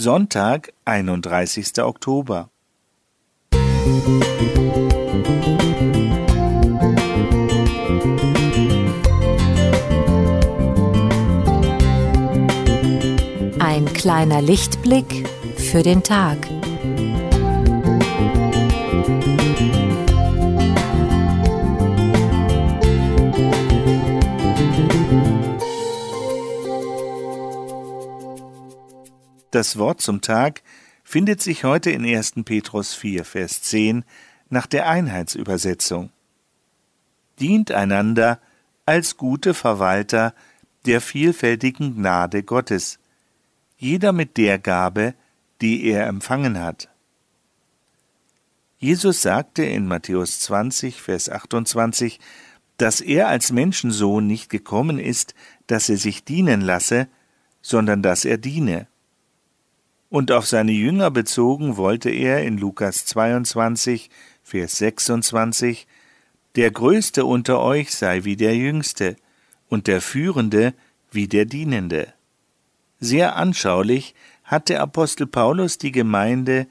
Sonntag, 31. Oktober. Ein kleiner Lichtblick für den Tag. Das Wort zum Tag findet sich heute in 1. Petrus 4, Vers 10 nach der Einheitsübersetzung. Dient einander als gute Verwalter der vielfältigen Gnade Gottes, jeder mit der Gabe, die er empfangen hat. Jesus sagte in Matthäus 20, Vers 28, dass er als Menschensohn nicht gekommen ist, dass er sich dienen lasse, sondern dass er diene und auf seine Jünger bezogen wollte er in Lukas 22, Vers 26, Der Größte unter euch sei wie der Jüngste, und der Führende wie der Dienende. Sehr anschaulich hat der Apostel Paulus die Gemeinde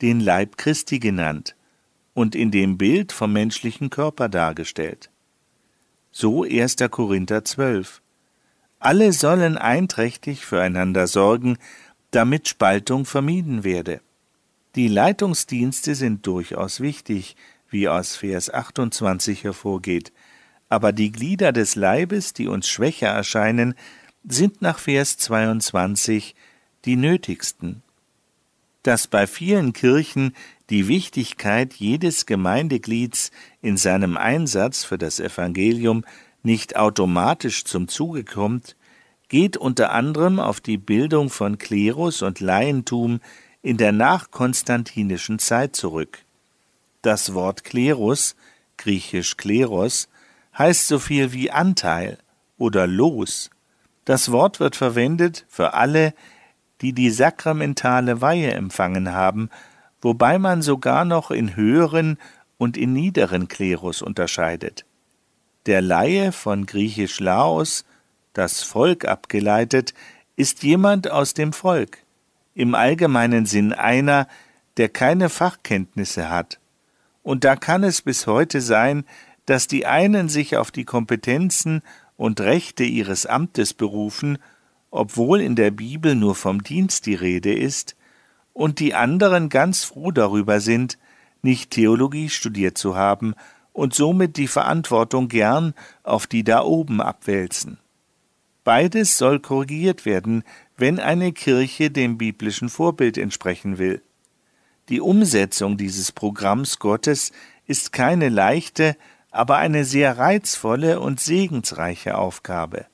den Leib Christi genannt und in dem Bild vom menschlichen Körper dargestellt. So 1. Korinther 12. Alle sollen einträchtig füreinander sorgen damit Spaltung vermieden werde. Die Leitungsdienste sind durchaus wichtig, wie aus Vers 28 hervorgeht, aber die Glieder des Leibes, die uns schwächer erscheinen, sind nach Vers 22 die nötigsten. Dass bei vielen Kirchen die Wichtigkeit jedes Gemeindeglieds in seinem Einsatz für das Evangelium nicht automatisch zum Zuge kommt, geht unter anderem auf die Bildung von Klerus und Laientum in der nachkonstantinischen Zeit zurück. Das Wort Klerus, griechisch Kleros, heißt so viel wie Anteil oder Los. Das Wort wird verwendet für alle, die die sakramentale Weihe empfangen haben, wobei man sogar noch in höheren und in niederen Klerus unterscheidet. Der Laie von griechisch Laos das Volk abgeleitet, ist jemand aus dem Volk, im allgemeinen Sinn einer, der keine Fachkenntnisse hat. Und da kann es bis heute sein, dass die einen sich auf die Kompetenzen und Rechte ihres Amtes berufen, obwohl in der Bibel nur vom Dienst die Rede ist, und die anderen ganz froh darüber sind, nicht Theologie studiert zu haben und somit die Verantwortung gern auf die da oben abwälzen. Beides soll korrigiert werden, wenn eine Kirche dem biblischen Vorbild entsprechen will. Die Umsetzung dieses Programms Gottes ist keine leichte, aber eine sehr reizvolle und segensreiche Aufgabe.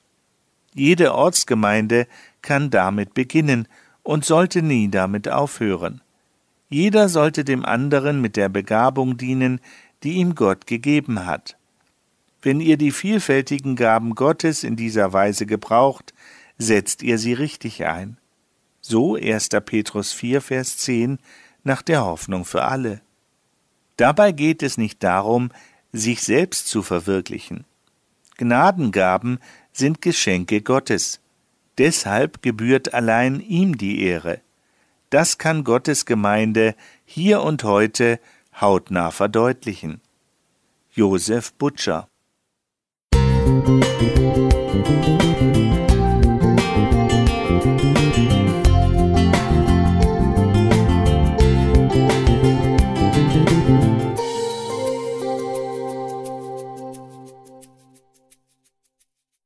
Jede Ortsgemeinde kann damit beginnen und sollte nie damit aufhören. Jeder sollte dem anderen mit der Begabung dienen, die ihm Gott gegeben hat. Wenn ihr die vielfältigen Gaben Gottes in dieser Weise gebraucht, setzt ihr sie richtig ein. So 1. Petrus 4, Vers 10 nach der Hoffnung für alle. Dabei geht es nicht darum, sich selbst zu verwirklichen. Gnadengaben sind Geschenke Gottes. Deshalb gebührt allein ihm die Ehre. Das kann Gottes Gemeinde hier und heute hautnah verdeutlichen. Josef Butcher